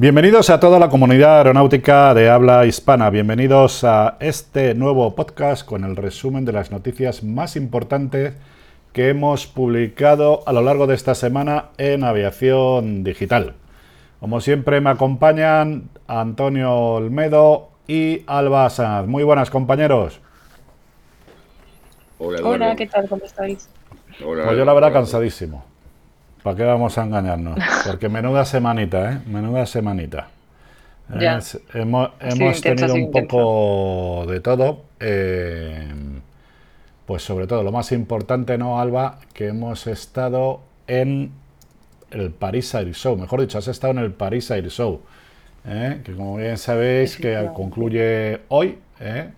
Bienvenidos a toda la comunidad aeronáutica de habla hispana. Bienvenidos a este nuevo podcast con el resumen de las noticias más importantes que hemos publicado a lo largo de esta semana en aviación digital. Como siempre me acompañan Antonio Olmedo y Alba Sanz. Muy buenas compañeros. Hola, Hola ¿qué tal? ¿Cómo estáis? Hola, pues yo la verdad cansadísimo. ¿Para qué vamos a engañarnos? Porque menuda semanita, ¿eh? Menuda semanita. hemos, tenido un poco de todo. Eh, pues sobre todo, lo más importante, ¿no, Alba? Que hemos estado en el Paris Air Show. Mejor dicho, has estado en el Paris Air Show. ¿eh? Que como bien sabéis, que concluye hoy. ¿eh?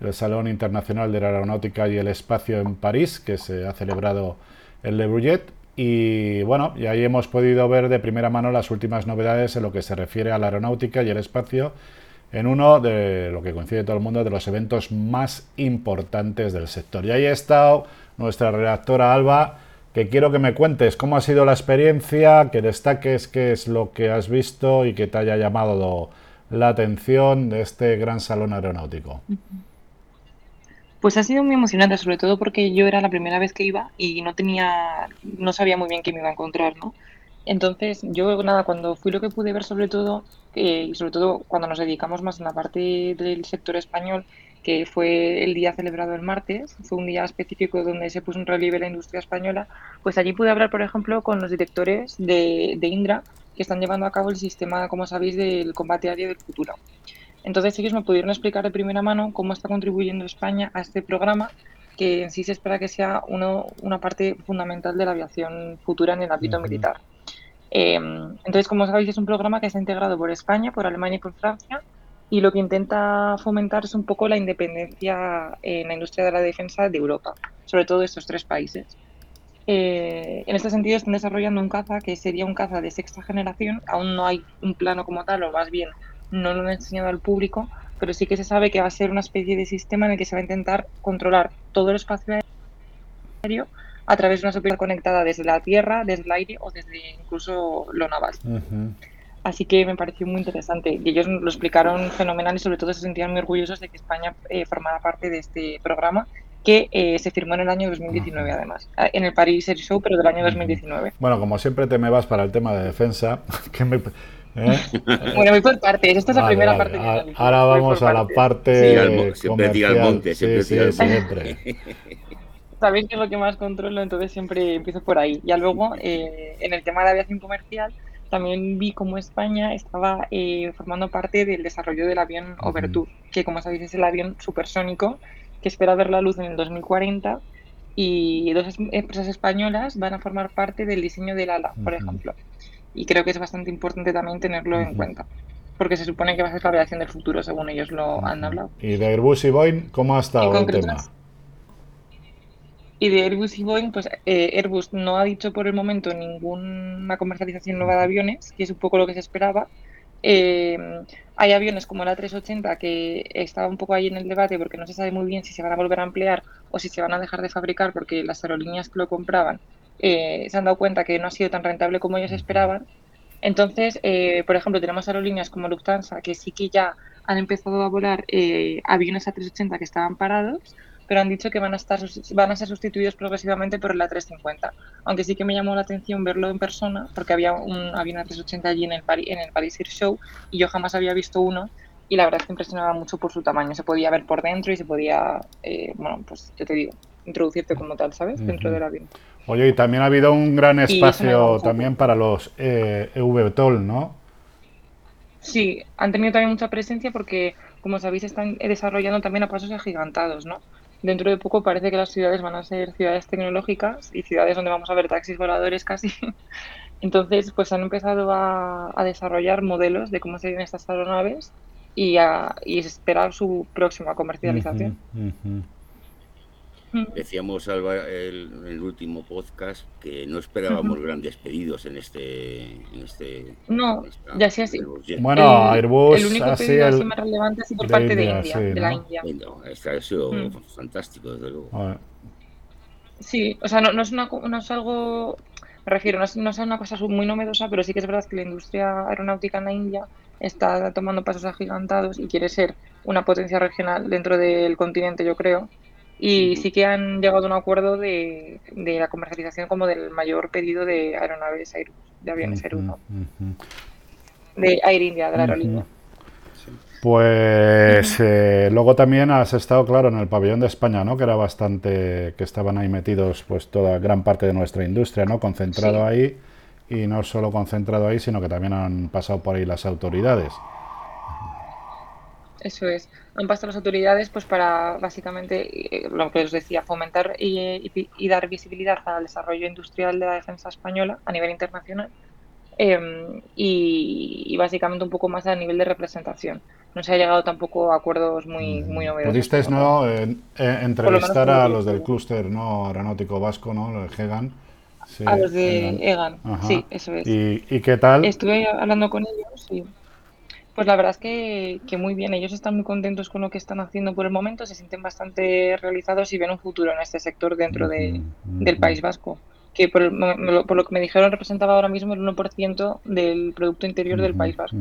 el Salón Internacional de la Aeronáutica y el Espacio en París, que se ha celebrado en Le Bourget. Y bueno, y ahí hemos podido ver de primera mano las últimas novedades en lo que se refiere a la aeronáutica y el espacio en uno de lo que coincide todo el mundo de los eventos más importantes del sector. Y ahí ha estado nuestra redactora Alba, que quiero que me cuentes cómo ha sido la experiencia, que destaques qué es lo que has visto y que te haya llamado la atención de este gran salón aeronáutico. Pues ha sido muy emocionante, sobre todo porque yo era la primera vez que iba y no tenía, no sabía muy bien qué me iba a encontrar, ¿no? Entonces, yo nada, cuando fui lo que pude ver sobre todo, eh, y sobre todo cuando nos dedicamos más en la parte del sector español, que fue el día celebrado el martes, fue un día específico donde se puso un relieve la industria española, pues allí pude hablar, por ejemplo, con los directores de, de Indra, que están llevando a cabo el sistema, como sabéis, del combate aéreo del futuro. Entonces ellos me pudieron explicar de primera mano cómo está contribuyendo España a este programa, que en sí se espera que sea una parte fundamental de la aviación futura en el ámbito militar. Em, entonces, como sabéis, es un programa que está integrado por España, por Alemania y por Francia, y lo que intenta fomentar es un poco la independencia en la industria de la defensa de Europa, sobre todo de estos tres países. Eh, en este sentido, están desarrollando un caza que sería un caza de sexta generación. Aún no hay un plano como tal, o más bien no lo han enseñado al público, pero sí que se sabe que va a ser una especie de sistema en el que se va a intentar controlar todo el espacio aéreo a través de una superficie conectada desde la tierra, desde el aire o desde incluso lo naval. Así que me pareció muy interesante y ellos lo explicaron fenomenal y sobre todo se sentían muy orgullosos de que España eh, formara parte de este programa que eh, se firmó en el año 2019 además, en el Paris Air Show, pero del año 2019. Bueno, como siempre te me vas para el tema de defensa, que me, ¿Eh? Bueno, voy por partes. Esta es la primera parte. Ahora vamos a la parte. siempre al monte, siempre siempre. Sabéis que es lo que más controlo, entonces siempre empiezo por ahí. Ya luego, eh, en el tema de aviación comercial, también vi cómo España estaba eh, formando parte del desarrollo del avión Overture, que como sabéis es el avión supersónico que espera ver la luz en el 2040 y dos empresas españolas van a formar parte del diseño del ala, por ejemplo y creo que es bastante importante también tenerlo en cuenta. Porque se supone que va a ser la aviación del futuro, según ellos lo han hablado. ¿Y de Airbus y Boeing cómo ha estado el tema? Y de Airbus y Boeing, pues eh, Airbus no ha dicho por el momento ninguna comercialización nueva de aviones, que es un poco lo que se esperaba. Eh, hay aviones como la 380 que estaba un poco ahí en el debate porque no se sabe muy bien si se van a volver a emplear o si se van a dejar de fabricar porque las aerolíneas que lo compraban eh, se han dado cuenta que no ha sido tan rentable como ellos esperaban. Entonces, eh, por ejemplo, tenemos aerolíneas como Lufthansa que sí que ya han empezado a volar eh, aviones A380 que estaban parados, pero han dicho que van a, estar, van a ser sustituidos progresivamente por el A350. Aunque sí que me llamó la atención verlo en persona, porque había un avión A380 allí en el, en el Paris Air Show y yo jamás había visto uno y la verdad es que impresionaba mucho por su tamaño. Se podía ver por dentro y se podía, bueno, pues yo te digo, introducirte como tal, ¿sabes? Dentro del avión. Oye, y también ha habido un gran espacio también para los eh, EVTOL, ¿no? Sí, han tenido también mucha presencia porque, como sabéis, están desarrollando también a pasos agigantados, ¿no? Dentro de poco parece que las ciudades van a ser ciudades tecnológicas y ciudades donde vamos a ver taxis voladores casi. Entonces, pues han empezado a, desarrollar modelos de cómo serían estas aeronaves y, a, y esperar su próxima comercialización. Decíamos Alba el, el último podcast que no esperábamos grandes pedidos en este. En este no, ya sí así. Bueno, Airbus. El único pedido así más relevante ha por parte de India, de la India. Este ha sido mm. fantástico, desde luego. Sí, o sea, no, no, es una, no es algo Me refiero, no es, no es una cosa muy novedosa, pero sí que es verdad que la industria aeronáutica en la India está tomando pasos agigantados y quiere ser una potencia regional dentro del continente, yo creo. Y sí que han llegado a un acuerdo de, de la comercialización como del mayor pedido de aeronaves Airbus, de aviones Airbus, de Air India, de la aerolínea. Pues eh, luego también has estado, claro, en el pabellón de España, ¿no? Que era bastante, que estaban ahí metidos, pues toda gran parte de nuestra industria, ¿no? Concentrado ahí y no solo concentrado ahí, sino que también han pasado por ahí las autoridades. Eso es. Han pasado las autoridades, pues para básicamente eh, lo que os decía, fomentar y, y, dar visibilidad al desarrollo industrial de la defensa española a nivel internacional. Em, y, básicamente un poco más a nivel de representación no se ha llegado tampoco a acuerdos muy, muy novedosos. Pudisteis ¿no? entrevistar a los del clúster ¿no? aeronáutico vasco, ¿no? El GEGAN. a los de EGAN, sí, eso es. ¿Y, qué tal? Estuve hablando con ellos y pues la verdad es que, que, muy bien, ellos están muy contentos con lo que están haciendo por el momento, se sienten bastante realizados y ven un futuro en este sector dentro de, del País Vasco, que por, por, lo que me dijeron representaba ahora mismo el 1% del Producto Interior del País Vasco.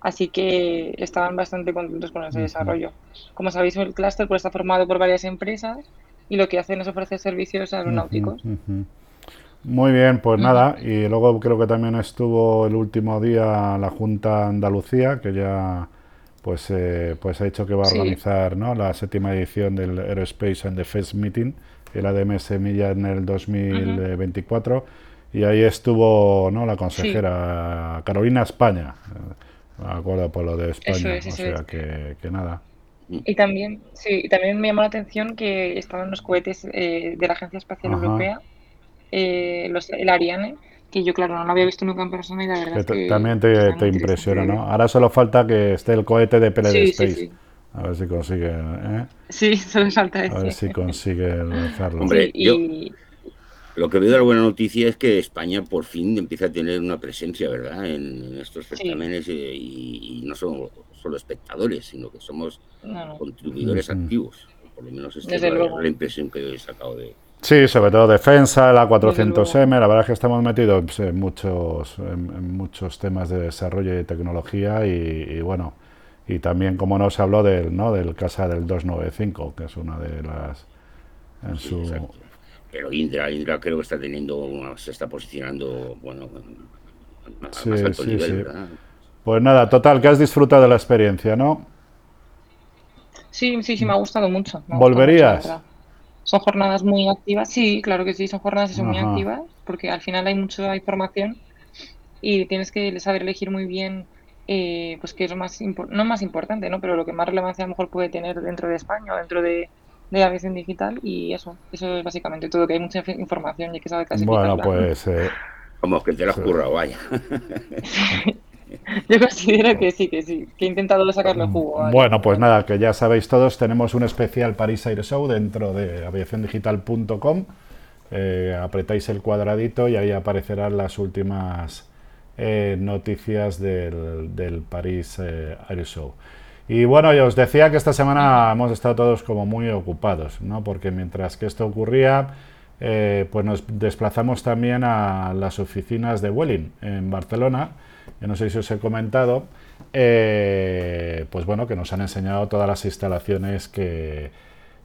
Así que estaban bastante contentos con ese desarrollo. Como sabéis, el clúster pues, está formado por varias empresas y lo que hacen es ofrecer servicios aeronáuticos. Muy bien, pues nada, y luego creo que también estuvo el último día la Junta Andalucía, que ya pues, eh, pues ha dicho que va a organizar ¿no? la séptima edición del Aerospace and Defense Meeting, el ADM Semilla en el 2024, y ahí estuvo ¿no? la consejera Carolina España acuerdo por lo de España, o sea que, nada. Y también, sí, también me llamó la atención que estaban los cohetes eh, de la Agencia Espacial Europea, eh, los, el Ariane, que yo, claro, no lo había visto nunca en persona y la verdad que, También te, te impresiona, ¿no? Ahora solo falta que esté el cohete de PLD Space. A ver si consigue. ¿eh? Sí, solo falta eso. A ver si consigue lanzarlo. Hombre, yo, lo que veo de la buena noticia es que España por fin empieza a tener una presencia, ¿verdad?, en, estos certámenes eh, y, no somos solo espectadores, sino que somos contribuidores activos. Por lo menos esta es la, impresión que he sacado de, Sí, sobre todo defensa, la 400M, la verdad es que estamos metidos en muchos, en, muchos temas de desarrollo y de tecnología y, bueno, y también como nos habló del, ¿no? del Casa del 295, que es una de las... En su, pero Indra, Indra creo que está teniendo, se está posicionando, bueno, a más alto nivel, Pues nada, total, que has disfrutado de la experiencia, ¿no? Sí, sí, sí, me ha gustado mucho. ¿Volverías? Son jornadas muy activas, sí, claro que sí, son jornadas son muy activas, porque al final hay mucha información y tienes que saber elegir muy bien eh, pues qué es lo más no más importante, ¿no? Pero lo que más relevancia a lo mejor puede tener dentro de España o dentro de, de aviación digital y eso, eso es básicamente todo, que hay mucha información y que sabe clasificarla. Bueno, pues... Eh, Como que te lo has currado, vaya. Yo considero que sí, que sí, que he intentado sacarle jugo. Bueno, pues nada, que ya sabéis todos, tenemos un especial Paris Air Show dentro de aviaciondigital.com. Eh, apretáis el cuadradito y ahí aparecerán las últimas eh, noticias del, del Paris eh, Air Show. Y bueno, yo os decía que esta semana hemos estado todos como muy ocupados, ¿no? porque mientras que esto ocurría, pues nos desplazamos también a las oficinas de Welling en Barcelona. Yo no sé si os he comentado, eh, pues bueno, que nos han enseñado todas las instalaciones que,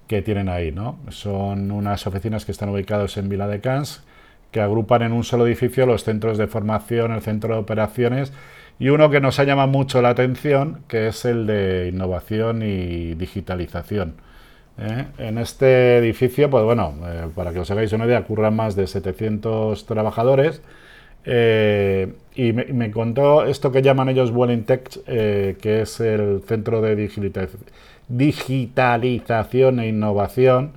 que tienen ahí, ¿no? Son unas oficinas que están ubicadas en Vila de Cans, que agrupan en un solo edificio los centros de formación, el centro de operaciones y uno que nos ha llamado mucho la atención, que es el de innovación y digitalización. ¿eh? En este edificio, pues bueno, eh, para que os hagáis una idea, curran más de 700 trabajadores. Eh, y me, contó esto que llaman ellos Welling Tech, que es el centro de digitalización e innovación.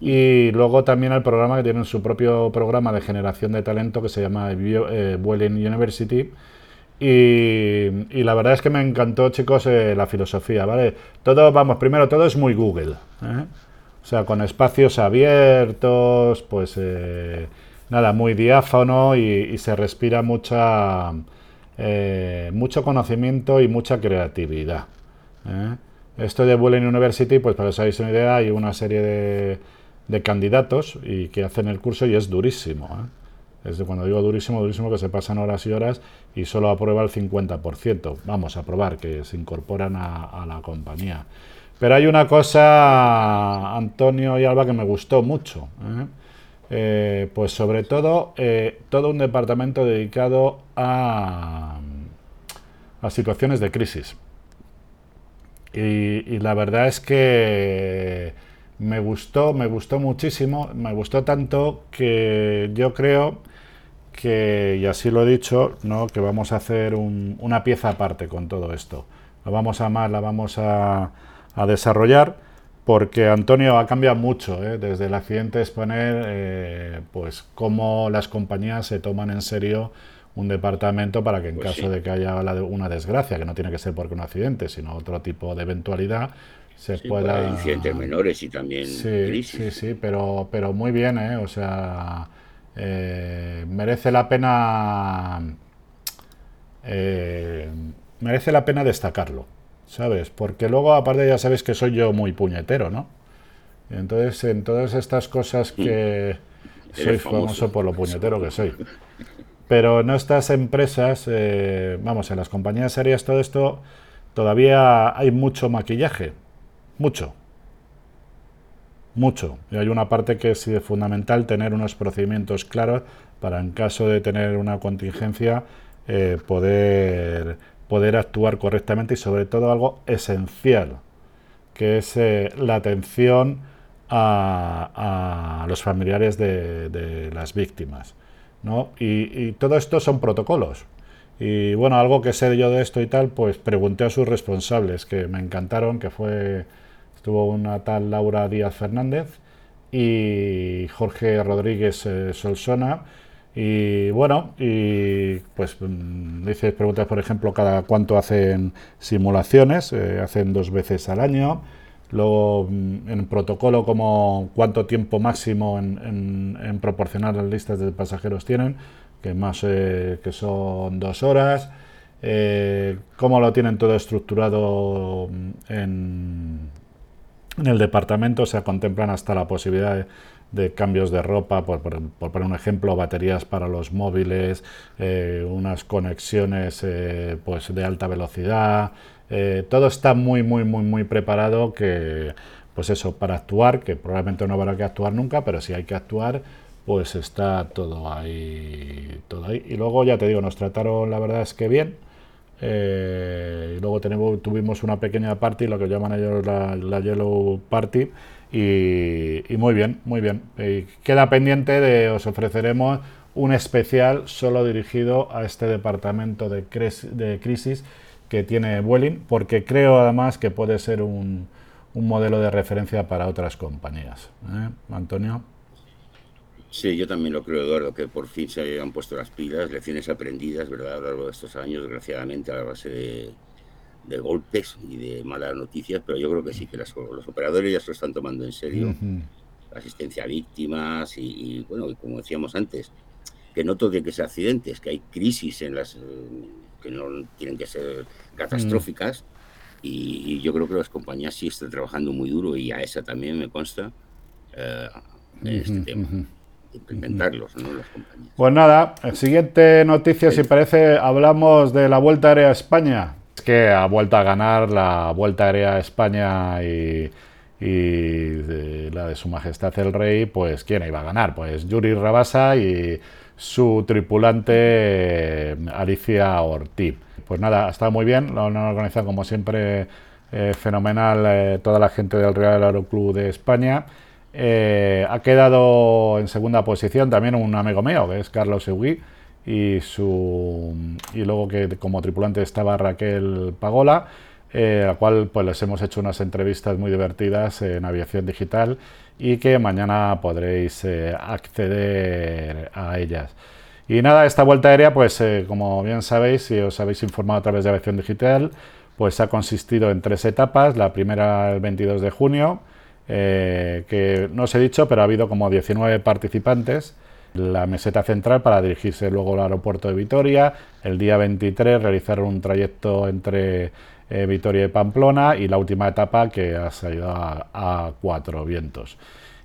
Y luego también el programa que tienen su propio programa de generación de talento que se llama Welling University, y, la verdad es que me encantó, chicos, eh, la filosofía, ¿vale? Todo, vamos, primero, todo es muy Google. ¿eh? O sea, con espacios abiertos, pues eh, nada, muy diáfano y, se respira mucha, mucho conocimiento y mucha creatividad. Esto de Bullen University, pues para que os hagáis una idea, hay una serie de, de candidatos y que hacen el curso y es durísimo. Es cuando digo durísimo, durísimo, que se pasan horas y horas y solo aprueba el 50%. Vamos a probar que se incorporan a, la compañía. Pero hay una cosa, Antonio y Alba, que me gustó mucho. ¿eh? Eh, pues sobre todo, eh, todo un departamento dedicado a, a situaciones de crisis. y la verdad es que me gustó, me gustó muchísimo, me gustó tanto que yo creo que, y así lo he dicho, ¿no? que vamos a hacer una pieza aparte con todo esto. La vamos a amar, la vamos a, desarrollar, porque Antonio ha cambiado mucho, ¿eh? desde el accidente exponer, eh, pues cómo las compañías se toman en serio un departamento para que en pues caso de que haya una desgracia, que no tiene que ser porque un accidente, sino otro tipo de eventualidad, se pueda... incidentes menores y también sí, Sí, sí, pero, pero muy bien, ¿eh? O sea, eh, merece la pena... Eh, merece la pena destacarlo, ¿sabes? Porque luego, aparte, ya sabes que soy yo muy puñetero, ¿no? entonces, en todas estas cosas que mm. soy famoso por lo puñetero que soy. Pero en estas empresas, eh, vamos, en las compañías serias, todo esto, todavía hay mucho maquillaje mucho. Mucho. Y hay una parte que es fundamental tener unos procedimientos claros para en caso de tener una contingencia eh, poder, poder actuar correctamente y sobre todo algo esencial, que es eh, la atención a, los familiares de, las víctimas. ¿no? Y, y, todo esto son protocolos. Y bueno, algo que sé yo de esto y tal, pues pregunté a sus responsables, que me encantaron, que fue Estuvo una tal Laura Díaz Fernández y Jorge Rodríguez eh, Solsona. Y bueno, y pues mm, dices preguntas, por ejemplo, cada cuánto hacen simulaciones, eh, hacen dos veces al año. Luego, mm, en protocolo, como cuánto tiempo máximo en, proporcionar las listas de pasajeros tienen, que más eh, que son dos horas. cómo lo tienen todo estructurado mm, en, en el departamento se contemplan hasta la posibilidad de, cambios de ropa, por, poner un ejemplo, baterías para los móviles, eh, unas conexiones eh, pues de alta velocidad. Eh, todo está muy, muy, muy, muy preparado que, pues eso, para actuar, que probablemente no habrá que actuar nunca, pero si hay que actuar, pues está todo ahí, todo ahí. Y luego ya te digo, nos trataron, la verdad es que bien. Y luego tenemos, tuvimos una pequeña party, lo que llaman ellos la, Yellow Party, y, muy bien, muy bien. queda pendiente de, os ofreceremos un especial solo dirigido a este departamento de, de crisis que tiene Vueling, porque creo además que puede ser un, un modelo de referencia para otras compañías. ¿eh? Antonio. Sí, yo también lo creo, Eduardo, que por fin se han puesto las pilas, lecciones aprendidas, ¿verdad? A lo largo de estos años, desgraciadamente, a la base de, golpes y de malas noticias, pero yo creo que sí, que los operadores ya se lo están tomando en serio. La asistencia a víctimas y, bueno, y como decíamos antes, que no todo tiene que ser accidentes, que hay crisis en las que no tienen que ser catastróficas. y, yo creo que las compañías sí están trabajando muy duro y a esa también me consta eh, este tema implementarlos, ¿no? Las compañías. Pues nada, siguiente noticia, si parece, hablamos de la Vuelta Aérea a España. Es que ha vuelto a ganar la Vuelta Aérea a España y, la de Su Majestad el Rey, pues ¿quién iba a ganar? Pues Yuri Rabasa y su tripulante Alicia Ortiz. Pues nada, está muy bien, lo han organizado como siempre eh, fenomenal eh, toda la gente del Real Aeroclub de España. Eh, ha quedado en segunda posición también un amigo mío, que es Carlos Eugui, y, su, y luego que como tripulante estaba Raquel Pagola, eh, a la cual pues les hemos hecho unas entrevistas muy divertidas en aviación digital y que mañana podréis eh, acceder a ellas. Y nada, esta vuelta aérea, pues como bien sabéis, si os habéis informado a través de aviación digital, pues ha consistido en tres etapas. La primera el 22 de junio, eh, que no os he dicho, pero ha habido como 19 participantes. La meseta central para dirigirse luego al aeropuerto de Vitoria. El día 23 realizaron un trayecto entre eh, Vitoria y Pamplona y la última etapa que ha salido a, cuatro vientos.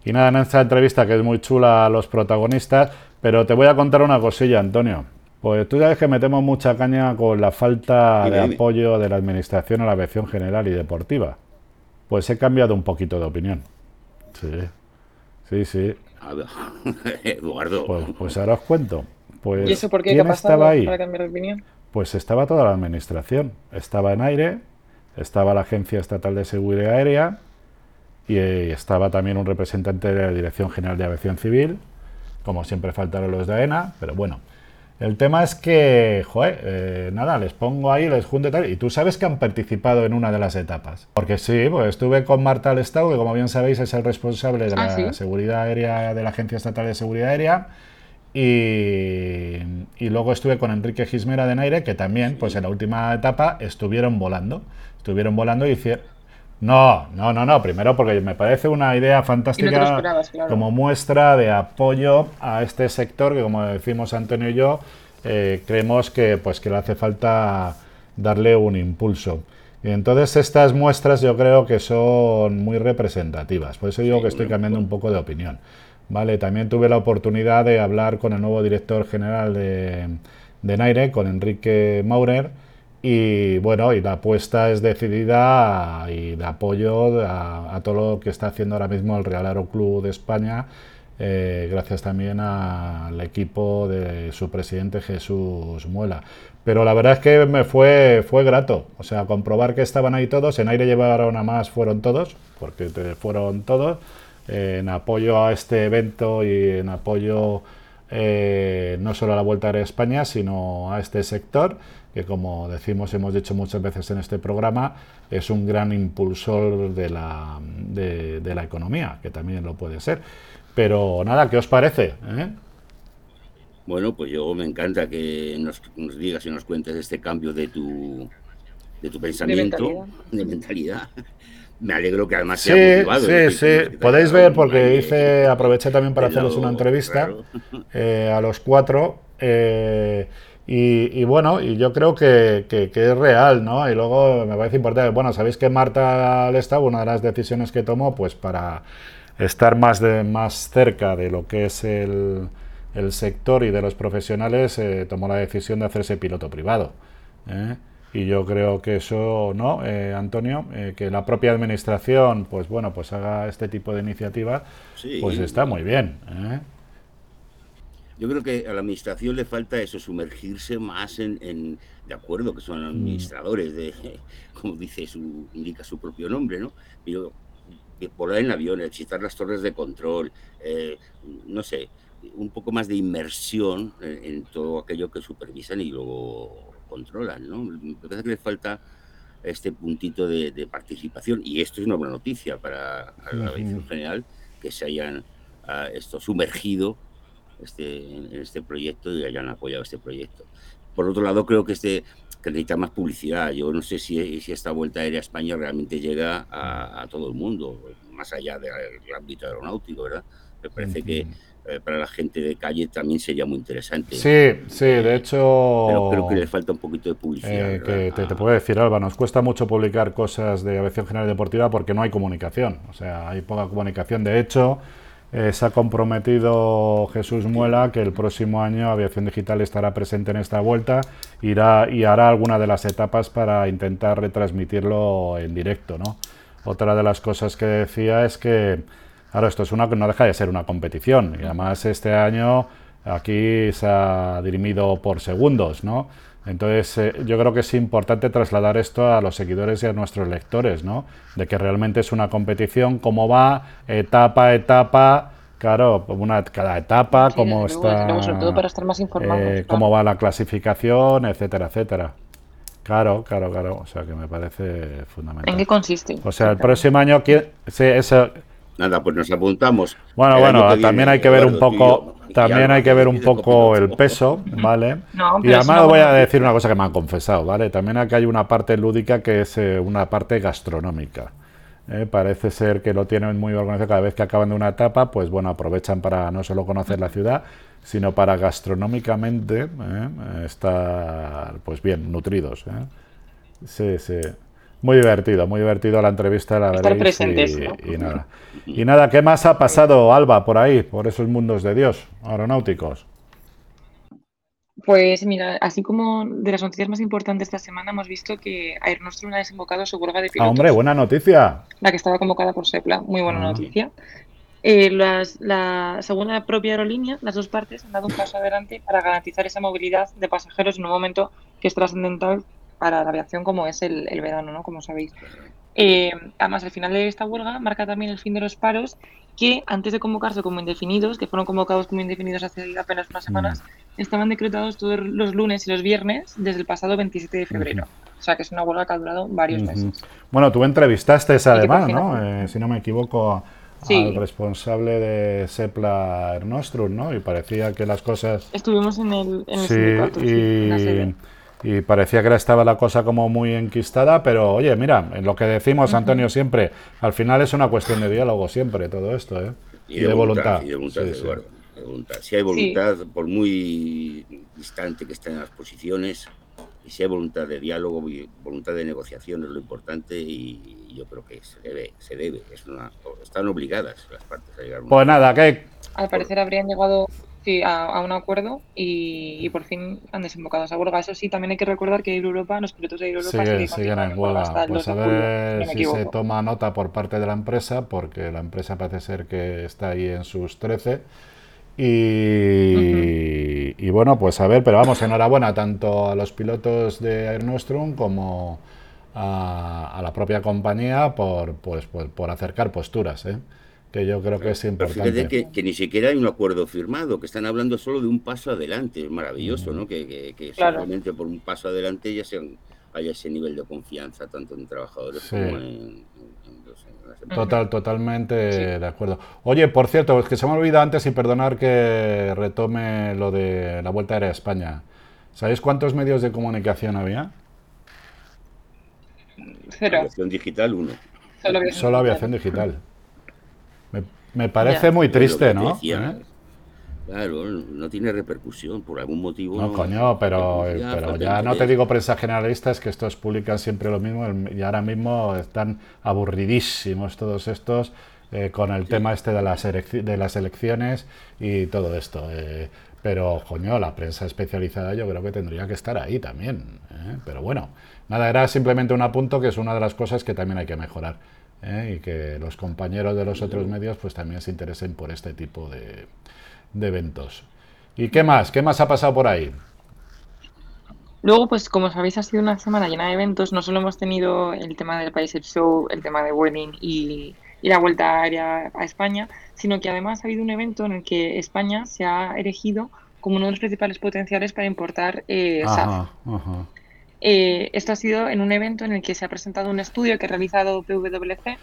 Y nada, en esta entrevista que es muy chula a los protagonistas, Pero te voy a contar una cosilla, Antonio. Pues tú sabes que metemos mucha caña con la falta de apoyo de la Administración a la aviación general y deportiva. Pues he cambiado un poquito de opinión. Sí, sí, sí. Eduardo. Pues, pues, ahora os cuento. Pues, ¿Y eso por qué? ¿Quién estaba ahí? para cambiar de opinión? Pues estaba toda la Administración. Estaba en aire, estaba la Agencia Estatal de Seguridad Aérea y eh, estaba también un representante de la Dirección General de Aviación Civil. Como siempre faltaron los de AENA, pero bueno. El tema es que, joder, eh, nada, les pongo ahí, les junto y tal, y tú sabes que han participado en una de las etapas. Porque sí, pues estuve con Marta Alestado, que como bien sabéis es el responsable de ah, la seguridad aérea de la Agencia Estatal de Seguridad Aérea, y, y, luego estuve con Enrique Gismera de Naire, que también, pues en la última etapa, estuvieron volando. Estuvieron volando y hicieron no, no, no, no. Primero porque me parece una idea fantástica como muestra de apoyo a este sector que, como decimos Antonio y yo, eh, creemos que, pues, que le hace falta darle un impulso. Y entonces estas muestras yo creo que son muy representativas. Por eso digo que estoy cambiando un poco de opinión. Vale, también tuve la oportunidad de hablar con el nuevo director general de, de Naire, con Enrique Maurer y bueno, y la apuesta es decidida y de apoyo a, todo lo que está haciendo ahora mismo el Real Aeroclub de España, eh, gracias también al equipo de su presidente Jesús Muela. Pero la verdad es que me fue, fue grato, o sea, comprobar que estaban ahí todos, en aire llevaron a más, fueron todos, porque fueron todos, en apoyo a este evento y en apoyo eh, no solo a la Vuelta a España, sino a este sector que como decimos, hemos dicho muchas veces en este programa, es un gran impulsor de la, de, la economía, que también lo puede ser. Pero nada, ¿qué os parece? Eh? Bueno, pues yo me encanta que nos, digas y nos cuentes este cambio de tu, de tu pensamiento, de mentalidad. Me alegro que además sea motivado. Sí, sí, Podéis ver, porque hice, aproveché también para hacerles una entrevista eh, a los cuatro. Eh, y, bueno, y yo creo que, es real, ¿no? Y luego me parece importante, bueno, sabéis que Marta Lesta, una de las decisiones que tomó, pues para estar más, de, más cerca de lo que es el, sector y de los profesionales, eh, tomó la decisión de hacerse piloto privado. ¿eh? Y yo creo que eso, ¿no, eh, Antonio? que la propia administración, pues bueno, pues haga este tipo de iniciativas, pues está muy bien. Yo creo que a la administración le falta eso, sumergirse más en, de acuerdo, que son mm. administradores, de, como dice su, indica su propio nombre, ¿no? Pero volar en avión, visitar las torres de control, eh, no sé, un poco más de inmersión en, todo aquello que supervisan y luego controlan, ¿no? Me parece que le falta este puntito de, participación y esto es una buena noticia para la aviación general que se hayan ah, esto sumergido este, en este proyecto y hayan apoyado este proyecto. Por otro lado, creo que, este, que necesita más publicidad. Yo no sé si, si esta vuelta aérea a España realmente llega a, todo el mundo, más allá del ámbito aeronáutico, ¿verdad? Me parece que eh, para la gente de calle también sería muy interesante. Sí, sí, de hecho... Pero creo que le falta un poquito de publicidad. Eh, que te, te, puedo decir, Alba, nos cuesta mucho publicar cosas de aviación general deportiva porque no hay comunicación. O sea, hay poca comunicación. De hecho... Eh, se ha comprometido Jesús Muela que el próximo año Aviación Digital estará presente en esta vuelta irá, y hará alguna de las etapas para intentar retransmitirlo en directo. ¿no? Otra de las cosas que decía es que, claro, esto es una, no deja de ser una competición y además este año aquí se ha dirimido por segundos. ¿no? Entonces, eh, yo creo que es importante trasladar esto a los seguidores y a nuestros lectores, ¿no? De que realmente es una competición, cómo va, etapa a etapa, claro, una, cada etapa, cómo está. sobre todo para estar más informados. Eh, cómo va la clasificación, etcétera, etcétera. Claro, claro, claro. O sea, que me parece fundamental. ¿En qué consiste? O sea, el próximo año. Sí, eso, Nada, pues nos apuntamos. Bueno, bueno, también hay que ver un poco, también hay que ver un poco el peso, ¿vale? y además voy a decir una cosa que me han confesado, ¿vale? También aquí hay una parte lúdica que es eh, una parte gastronómica. ¿eh? Parece ser que lo tienen muy organizado cada vez que acaban de una etapa, pues bueno, aprovechan para no solo conocer la ciudad, sino para gastronómicamente ¿eh? estar pues bien nutridos. Sí, sí. Muy divertido, muy divertido la entrevista, la Estar presentes, y, nada. Y nada, ¿qué más ha pasado, Alba, por ahí, por esos mundos de Dios, aeronáuticos? Pues mira, así como de las noticias más importantes esta semana hemos visto que Air Nostrum ha desembocado su huelga de pilotos. Ah, hombre, buena noticia. La que estaba convocada por Sepla, muy buena ah. noticia. Eh, las, la, según la propia aerolínea, las dos partes han dado un paso adelante para garantizar esa movilidad de pasajeros en un momento que es trascendental para la aviación como es el, verano, ¿no? Como sabéis. Eh, además, al final de esta huelga marca también el fin de los paros que antes de convocarse como indefinidos, que fueron convocados como indefinidos hace apenas unas semanas, mm. estaban decretados todos los lunes y los viernes desde el pasado 27 de febrero. O sea que es una huelga que ha durado varios meses. Bueno, tú entrevistaste además, ¿no? Eh, si no me equivoco, al responsable de Sepla Ernostrum, ¿no? Y parecía que las cosas... Estuvimos en el, en el y, y parecía que estaba la cosa como muy enquistada, pero oye, mira, en lo que decimos, Antonio, siempre, al final es una cuestión de diálogo siempre todo esto, ¿eh? Y, de, voluntad. Y de voluntad, Si hay voluntad, por muy distante que estén las posiciones, y si hay voluntad de diálogo, voluntad de negociación es lo importante y, yo creo que se debe, se debe, es una, están obligadas las partes a llegar a Pues nada, que... Al parecer habrían llegado sí, a, un acuerdo y, por fin han desembocado esa huelga. Eso sí, también hay que recordar que Europa, los pilotos de Europa siguen, en huelga. Pues a ver si se toma nota por parte de la empresa, porque la empresa parece ser que está ahí en sus 13 y, bueno, pues a ver, pero vamos, enhorabuena tanto a los pilotos de Air Nostrum como a, la propia compañía por, pues, por, acercar posturas, ¿eh? Que yo creo que es importante. fíjate que, ni siquiera hay un acuerdo firmado, que están hablando solo de un paso adelante, es maravilloso, ¿no? Que, que, solamente por un paso adelante ya se, haya ese nivel de confianza, tanto en trabajadores como en, Total, totalmente de acuerdo. Oye, por cierto, es que se me olvidado antes y perdonar que retome lo de la Vuelta Aérea a España. ¿Sabéis cuántos medios de comunicación había? Cero. Aviación digital, uno. Solo aviación, digital. Me, parece muy triste, ¿no? Claro, no tiene repercusión por algún motivo. No, coño, pero, pero ya no te digo prensa generalista, es que estos publican siempre lo mismo y ahora mismo están aburridísimos todos estos eh, con el tema este de las, de las elecciones y todo esto. Eh, pero, coño, la prensa especializada yo creo que tendría que estar ahí también. ¿eh? Pero bueno, nada, era simplemente un apunto que es una de las cosas que también hay que mejorar. Y que los compañeros de los otros medios pues también se interesen por este tipo de, de eventos. ¿Y qué más? ¿Qué más ha pasado por ahí? Luego, pues como sabéis, ha sido una semana llena de eventos. No solo hemos tenido el tema del País Show, el tema de Wedding y, la vuelta aérea a España, sino que además ha habido un evento en el que España se ha erigido como uno de los principales potenciales para importar eh, SAF. Eh, esto ha sido en un evento en el que se ha presentado un estudio que ha realizado PwC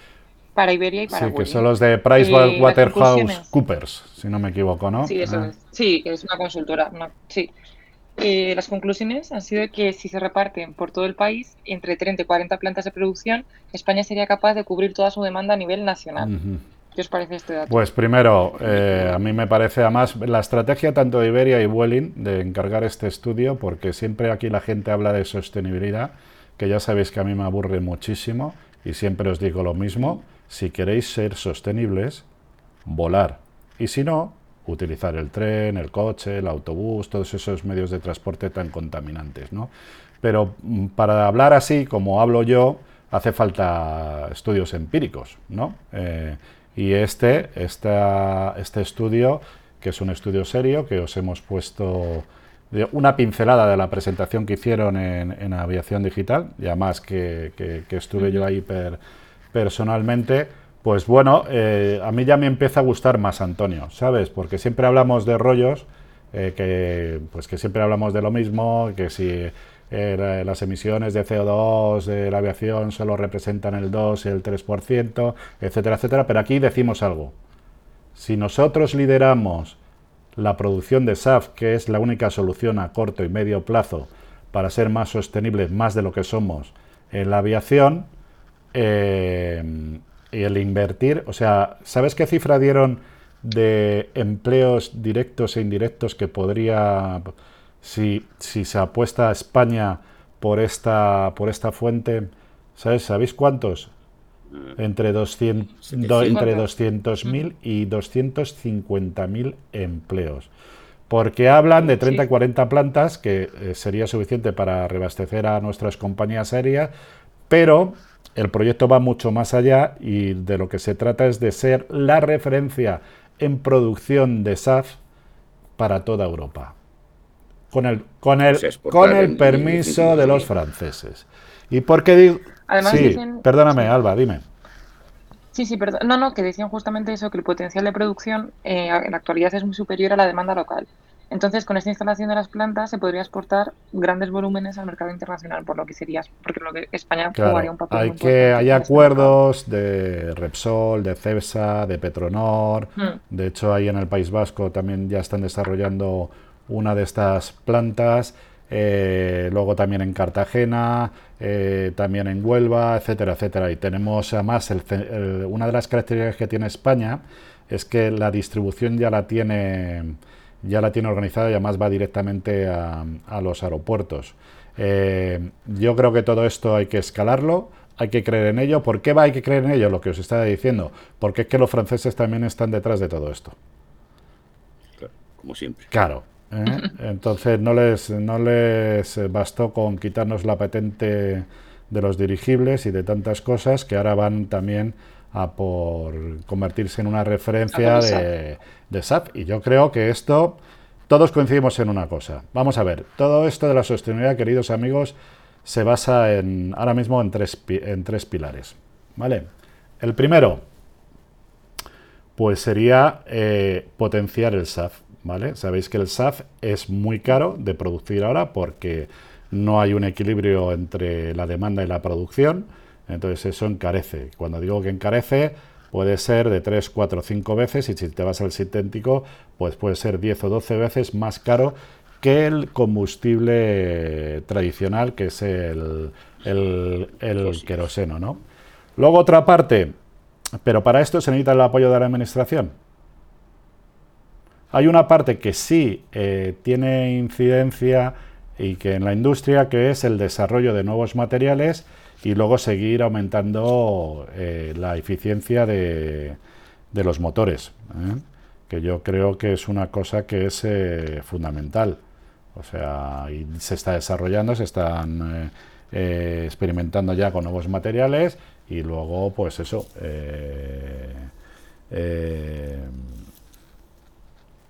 para Iberia y para Sí, que son los de PricewaterhouseCoopers, eh, si no me equivoco, ¿no? Sí, eso ah. es. Sí, que es una consultora. sí. Eh, las conclusiones han sido que si se reparten por todo el país entre 30 y 40 plantas de producción, España sería capaz de cubrir toda su demanda a nivel nacional. ¿Qué os parece este? Pues primero, eh, a mí me parece además la estrategia tanto de Iberia y Vueling de encargar este estudio, porque siempre aquí la gente habla de sostenibilidad, que ya sabéis que a mí me aburre muchísimo y siempre os digo lo mismo si queréis ser sostenibles, volar. Y si no, utilizar el tren, el coche, el autobús, todos esos medios de transporte tan contaminantes. ¿no? Pero mm, para hablar así, como hablo yo, hace falta estudios empíricos. ¿no? Eh, y este, este estudio, que es un estudio serio, que os hemos puesto una pincelada de la presentación que hicieron en, Aviación Digital, y además que, que estuve yo ahí per, personalmente, pues bueno, eh, a mí ya me empieza a gustar más Antonio, ¿sabes? Porque siempre hablamos de rollos, eh, que, pues que siempre hablamos de lo mismo, que si eh, las emisiones de CO2 de la aviación solo representan el 2 y el 3%, etcétera, etcétera, pero aquí decimos algo. Si nosotros lideramos la producción de SAF, que es la única solución a corto y medio plazo para ser más sostenibles, más de lo que somos en la aviación, eh, y el invertir, o sea, ¿sabes qué cifra dieron de empleos directos e indirectos que podría, si, si se apuesta a España por esta, por esta fuente, ¿Sabes? ¿Sabéis cuántos? Mm. Entre 200, entre 200.000 y 250.000 empleos. Porque hablan de 30 y 40 plantas, que eh, sería suficiente para reabastecer a nuestras compañías aéreas, pero el proyecto va mucho más allá y de lo que se trata es de ser la referencia en producción de SAF para toda Europa. Con el, con el, con el permiso de los franceses. ¿Y por qué digo...? sí, perdóname, Alba, dime. Sí, sí, perdón. No, no, que decían justamente eso, que el potencial de producción eh, en la actualidad es muy superior a la demanda local. Entonces, con esta instalación de las plantas se podría exportar grandes volúmenes al mercado internacional, por lo que sería, porque lo que España jugaría un papel hay que Hay este acuerdos de Repsol, de Cepsa, de Petronor. Hmm. De hecho, ahí en el País Vasco también ya están desarrollando una de estas plantas. Eh, luego también en Cartagena, eh, también en Huelva, etcétera, etcétera. Y tenemos además una de las características que tiene España es que la distribución ya la tiene ya la tiene organizada y además va directamente a, los aeropuertos. Eh, yo creo que todo esto hay que escalarlo, hay que creer en ello. ¿Por qué va hay que creer en ello? Lo que os estaba diciendo. Porque es que los franceses también están detrás de todo esto. como siempre. Claro, ¿eh? Entonces no les, no les bastó con quitarnos la patente de los dirigibles y de tantas cosas que ahora van también a por convertirse en una referencia de, de SAP. Y yo creo que esto, todos coincidimos en una cosa. Vamos a ver, todo esto de la sostenibilidad, queridos amigos, se basa en, ahora mismo en tres, en tres pilares. ¿Vale? El primero, pues sería eh, potenciar el SAF. ¿Vale? Sabéis que el SAF es muy caro de producir ahora porque no hay un equilibrio entre la demanda y la producción, entonces eso encarece. Cuando digo que encarece, puede ser de 3, 4, 5 veces y si te vas al sintético, pues puede ser 10 o 12 veces más caro que el combustible tradicional, que es el, el, el queroseno, ¿no? Luego otra parte, pero para esto se necesita el apoyo de la administración. Hay una parte que sí eh, tiene incidencia y que en la industria, que es el desarrollo de nuevos materiales y luego seguir aumentando eh, la eficiencia de, los motores, ¿eh? que yo creo que es una cosa que es fundamental. O sea, y se está desarrollando, se están experimentando ya con nuevos materiales y luego, pues eso,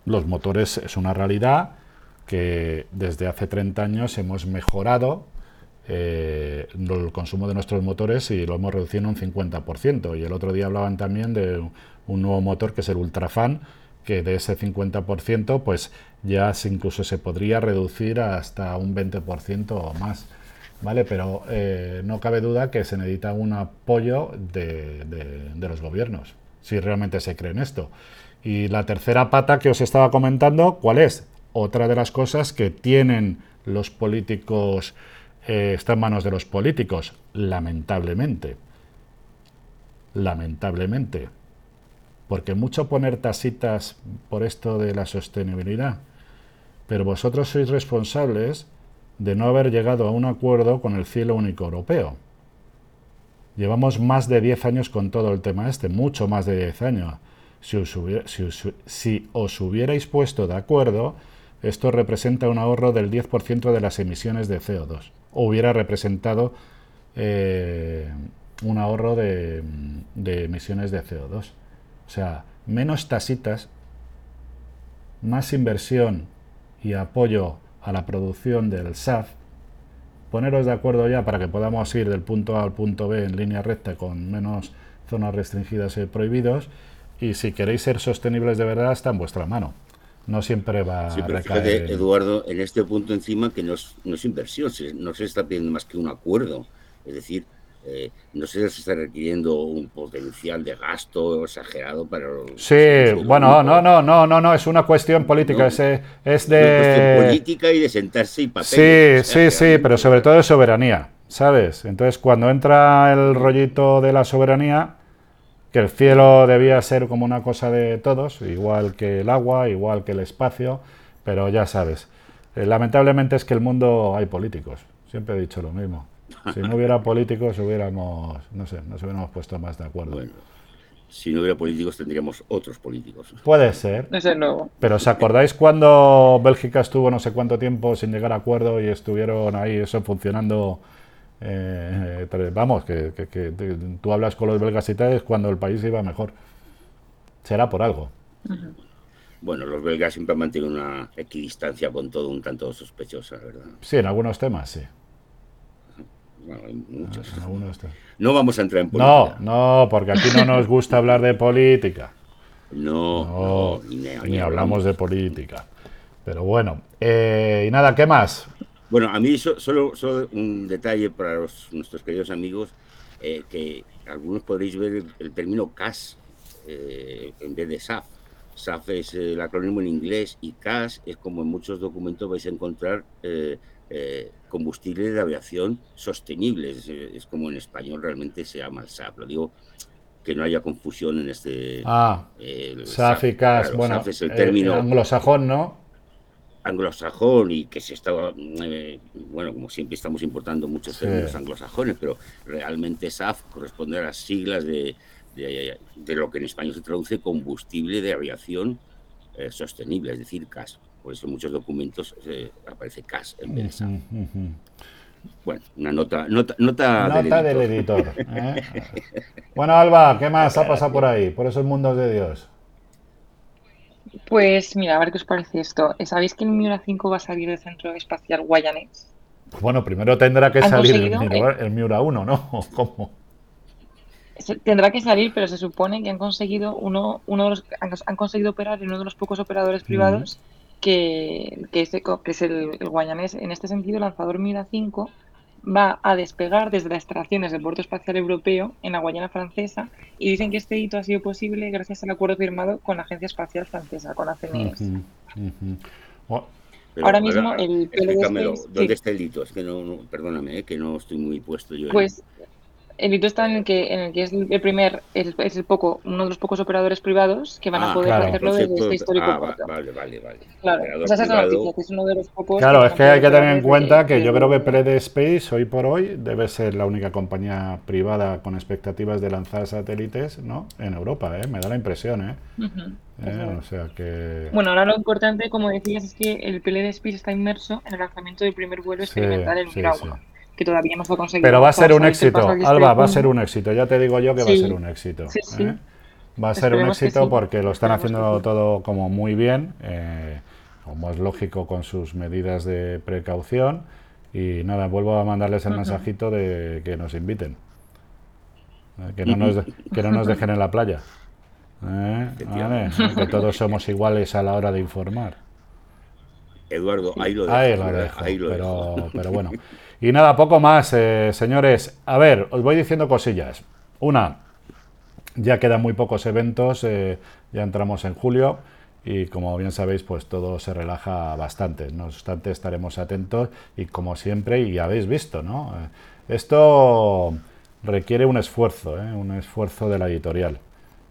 los motores es una realidad que desde hace 30 años hemos mejorado eh, el consumo de nuestros motores y lo hemos reducido en un 50%. Y el otro día hablaban también de un nuevo motor que es el Ultrafan, que de ese 50% pues ya incluso se podría reducir hasta un 20% o más. ¿Vale? Pero eh, no cabe duda que se necesita un apoyo de, de los gobiernos, si realmente se cree en esto. Y la tercera pata que os estaba comentando, ¿cuál es? Otra de las cosas que tienen los políticos, eh, está en manos de los políticos, lamentablemente. Lamentablemente. Porque mucho poner tasitas por esto de la sostenibilidad. Pero vosotros sois responsables de no haber llegado a un acuerdo con el cielo único europeo. Llevamos más de 10 años con todo el tema este, mucho más de 10 años. Si os, hubierais puesto de acuerdo, esto representa un ahorro del 10% de las emisiones de CO2. O hubiera representado eh, un ahorro de, emisiones de CO2. O sea, menos tasitas, más inversión y apoyo a la producción del SAF, poneros de acuerdo ya para que podamos ir del punto A al punto B en línea recta con menos zonas restringidas y prohibidos y si queréis ser sostenibles de verdad está en vuestra mano. No siempre va sí, pero a Fíjate, Eduardo, en este punto encima que no es, no es inversión, no se está pidiendo más que un acuerdo. Es decir, eh, no se está requiriendo un potencial de gasto exagerado para sí bueno no no no no no es una cuestión política es, es, de es una cuestión política y de sentarse y papel sí sí sí pero sobre todo de soberanía sabes entonces cuando entra el rollito de la soberanía que el cielo debía ser como una cosa de todos, igual que el agua, igual que el espacio, pero ya sabes, eh, lamentablemente es que el mundo hay políticos, siempre he dicho lo mismo. Si no hubiera políticos, hubiéramos, no sé, nos hubiéramos puesto más de acuerdo. Bueno, si no hubiera políticos, tendríamos otros políticos. Puede ser. Pero ¿os acordáis cuando Bélgica estuvo no sé cuánto tiempo sin llegar a acuerdo y estuvieron ahí eso funcionando? Eh, vamos, que, tú hablas con los belgas y tal, es cuando el país iba mejor. Será por algo. Bueno, los belgas siempre han mantenido una equidistancia con todo un tanto sospechosa, ¿verdad? Sí, en algunos temas, sí. No vamos a entrar en política. No, no, porque aquí no nos gusta hablar de política. No, ni, hablamos de política. Pero bueno, eh, y nada, ¿qué más? Bueno, a mí solo, solo un detalle para nuestros queridos amigos, eh, que algunos podréis ver el, término CAS eh, en vez de SAF. SAF es el acrónimo en inglés y CAS es como en muchos documentos vais a encontrar eh, combustible de aviación sostenibles. Es, como en español realmente se llama el SAF. Lo digo que no haya confusión en este. Ah, SAF y CAS. bueno, es el término. anglosajón, ¿no? Anglosajón y que se estaba, eh, bueno, como siempre estamos importando muchos términos anglosajones, pero realmente SAF corresponde a las siglas de, de, lo que en español se traduce combustible de aviación eh, sostenible, es decir, CAS. Por eso en muchos documentos eh, aparece CAS en vez de SAF. Bueno, una nota, nota, nota, del editor. bueno, Alba, ¿qué más ha pasado por ahí? Por esos mundos de Dios. Pues mira, a ver qué os parece esto. ¿Sabéis que el Miura 5 va a salir del Centro Espacial Guayanés? Bueno, primero tendrá que salir el Miura, 1, ¿no? ¿Cómo? Tendrá que salir, pero se supone que han conseguido uno, uno de los han, conseguido operar en uno de los pocos operadores privados que, que, es, que es el, el, Guayanés. En este sentido, el lanzador Miura 5 va a despegar desde las instalaciones del puerto espacial europeo en la Guayana francesa y dicen que este hito ha sido posible gracias al acuerdo firmado con la Agencia Espacial Francesa, con la CNES. ahora mismo el ¿Dónde está el hito? Es que no, perdóname, eh, que no estoy muy puesto yo. Pues el hito está en el que, en el que es el primer, es, el poco, uno de los pocos operadores privados que van a ah, poder hacerlo desde este histórico ah, Vale, vale, vale. Claro, esa es la noticia, que es uno de los pocos. Claro, es que hay que tener en cuenta que yo creo que Prede Space hoy por hoy debe ser la única compañía privada con expectativas de lanzar satélites, ¿no? En Europa, ¿eh? Me da la impresión, ¿eh? ¿Eh? O sea que... Bueno, ahora lo importante, como decías, es que el PLD Space está inmerso en el lanzamiento del primer vuelo experimental en Nicaragua que todavía ha conseguido. Pero va a ser un éxito, Alba, va a ser un éxito, ya te digo yo que va a ser un éxito. ¿eh? Va a ser un éxito porque lo están haciendo todo como muy bien, eh, como es lógico con sus medidas de precaución. Y nada, vuelvo a mandarles el mensajito de que nos inviten. ¿eh? Que, no nos, que no nos dejen en la playa. que todos somos iguales a la hora de informar. Eduardo, ahí lo dejo. Ahí lo pero, pero bueno. Y nada, poco más, eh, señores. A ver, os voy diciendo cosillas. Una, ya quedan muy pocos eventos, eh, ya entramos en julio y como bien sabéis, pues todo se relaja bastante. No obstante, estaremos atentos y como siempre, y habéis visto, ¿no? Eh, esto requiere un esfuerzo, un esfuerzo de la editorial.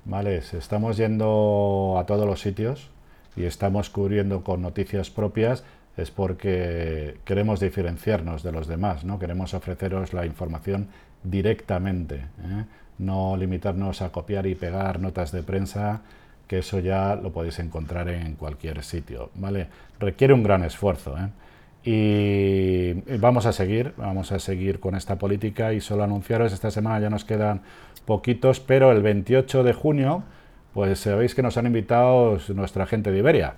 ¿Vale? Estamos yendo a todos los sitios y estamos cubriendo con noticias propias es porque queremos diferenciarnos de los demás, ¿no? Queremos ofreceros la información directamente, ¿eh? no limitarnos a copiar y pegar notas de prensa, que eso ya lo podéis encontrar en cualquier sitio, ¿vale? Requiere un gran esfuerzo, ¿eh? Y vamos a seguir, vamos a seguir con esta política y solo anunciaros, esta semana ya nos quedan poquitos, pero el 28 de junio, pues sabéis que nos han invitado nuestra gente de Iberia,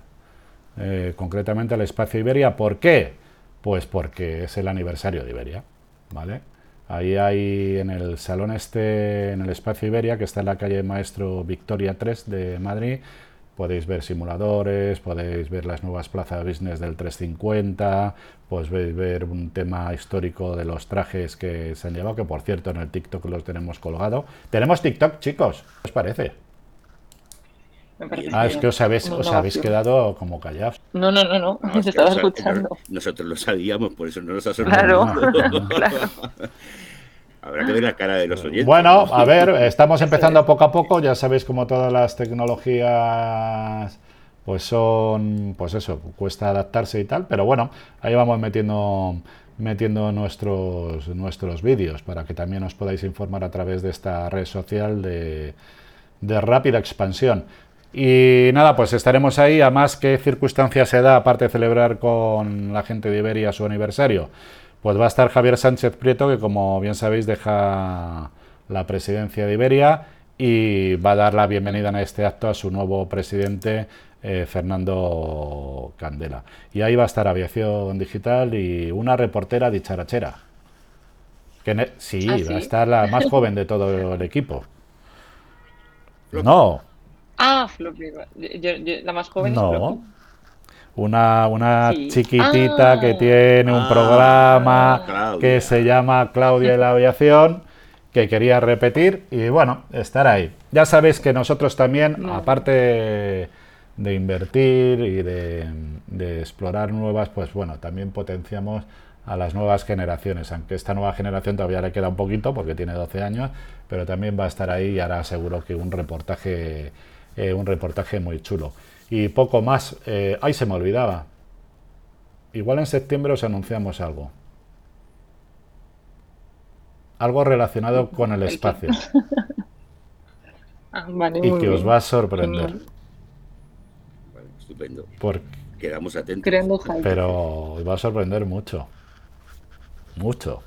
eh, concretamente al espacio Iberia. ¿Por qué? Pues porque es el aniversario de Iberia, ¿vale? Ahí hay en el salón este, en el espacio Iberia, que está en la calle Maestro Victoria 3 de Madrid, podéis ver simuladores, podéis ver las nuevas plazas business del 350, podéis ver un tema histórico de los trajes que se han llevado, que por cierto en el TikTok los tenemos colgado. Tenemos TikTok, chicos, ¿qué os parece? Ah, es que os habéis, os habéis quedado como callados. No, no, no, no, no estaba escuchando. Nosotros lo sabíamos, por eso no nos ha sorprendido. Claro, claro. Habrá que ver la cara de los oyentes. Bueno, a ver, estamos empezando poco a poco. Ya sabéis como todas las tecnologías, pues son, pues eso, cuesta adaptarse y tal. Pero bueno, ahí vamos metiendo metiendo nuestros, nuestros vídeos para que también os podáis informar a través de esta red social de, de rápida expansión. Y nada, pues estaremos ahí. A más qué circunstancias se da, aparte de celebrar con la gente de Iberia su aniversario, pues va a estar Javier Sánchez Prieto, que como bien sabéis deja la presidencia de Iberia y va a dar la bienvenida en este acto a su nuevo presidente, eh, Fernando Candela. Y ahí va a estar Aviación Digital y una reportera dicharachera. Que sí, ¿Ah, sí, va a estar la más joven de todo el equipo. No, Ah, Floppy. la más joven no. Una, una chiquitita que ah. tiene un ah, programa que se llama Claudia y la aviación, que quería repetir y bueno, estar ahí. Ya sabéis que nosotros también, aparte de invertir y de, de, explorar nuevas, pues bueno, también potenciamos a las nuevas generaciones, aunque esta nueva generación todavía le queda un poquito porque tiene 12 años, pero también va a estar ahí y hará seguro que un reportaje eh, un reportaje muy chulo. Y poco más, eh, ahí se me olvidaba. Igual en septiembre os anunciamos algo. Algo relacionado con el espacio. Ah, y que os va a sorprender. estupendo. Porque, Quedamos atentos. Pero os va a sorprender mucho. Mucho.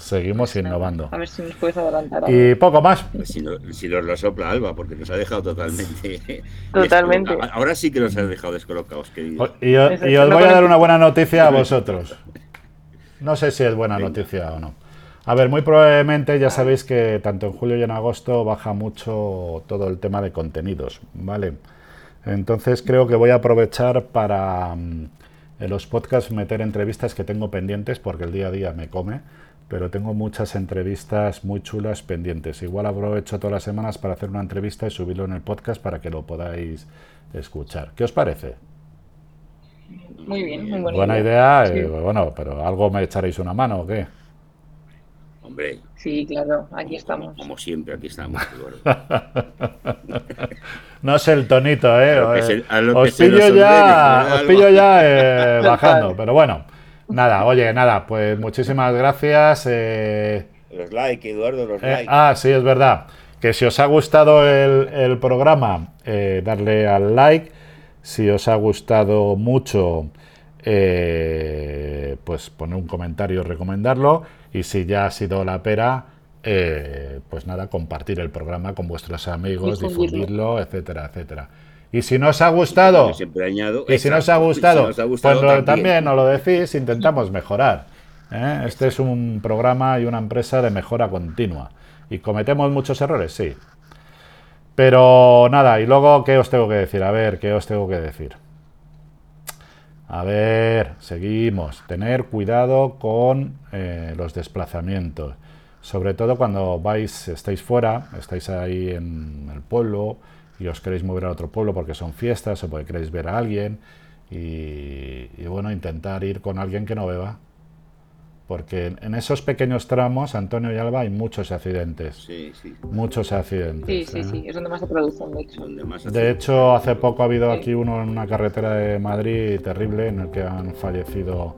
Seguimos innovando. A ver si nos puedes adelantar. Y poco más. Pues si, si, nos lo sopla Alba, porque nos ha dejado totalmente. Totalmente. Ahora sí que nos ha dejado descolocados, queridos. Y, os voy a dar una buena noticia a vosotros. No sé si es buena noticia o no. A ver, muy probablemente ya sabéis que tanto en julio y en agosto baja mucho todo el tema de contenidos, ¿vale? Entonces creo que voy a aprovechar para mm, en los podcasts meter entrevistas que tengo pendientes porque el día a día me come pero tengo muchas entrevistas muy chulas pendientes. Igual aprovecho todas las semanas para hacer una entrevista y subirlo en el podcast para que lo podáis escuchar. ¿Qué os parece? Muy bien, muy buena, buena idea. Eh, bueno, pero algo me echaréis una mano o qué? Hombre. Sí, claro, aquí estamos. Como siempre, aquí estamos. no es el tonito, ¿eh? os, pillo ya, os pillo ya bajando, pero bueno. Nada, oye, nada, pues muchísimas gracias. Eh, los like, Eduardo, los eh, Ah, sí, es verdad. Que si os ha gustado el, programa, eh, darle al like. Si os ha gustado mucho, pues poner un comentario, recomendarlo. Y si ya ha sido la pera, pues nada, compartir el programa con vuestros amigos, difundirlo, etcétera, etcétera. Y si no os ha gustado, y si no os ha gustado, pues también. nos lo decís, intentamos mejorar. ¿eh? Este es un programa y una empresa de mejora continua. ¿Y cometemos muchos errores? Sí. Pero nada, y luego, ¿qué os tengo que decir? A ver, ¿qué os tengo que decir? A ver, seguimos. Tener cuidado con eh, los desplazamientos. Sobre todo cuando vais, estáis fuera, estáis ahí en el pueblo, y os queréis mover a otro pueblo porque son fiestas o porque queréis ver a alguien y, bueno, intentar ir con alguien que no beba. Porque en esos pequeños tramos, Antonio y Alba, hay muchos accidentes. Sí, sí. Muchos accidentes. Sí, sí, ¿eh? sí, es donde más se producen, de hecho. de hecho, hace poco ha habido aquí uno en una carretera de Madrid terrible en el que han fallecido,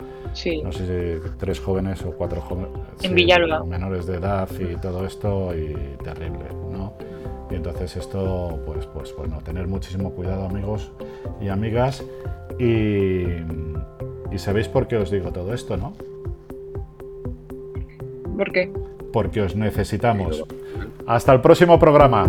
no sé si tres jóvenes o cuatro jóvenes. En Villalba. Menores de edad y todo esto, y terrible, ¿no? Y entonces esto, pues, pues bueno, tener muchísimo cuidado amigos y amigas. Y, y sabéis por qué os digo todo esto, ¿no? ¿Por qué? Porque os necesitamos. Hasta el próximo programa.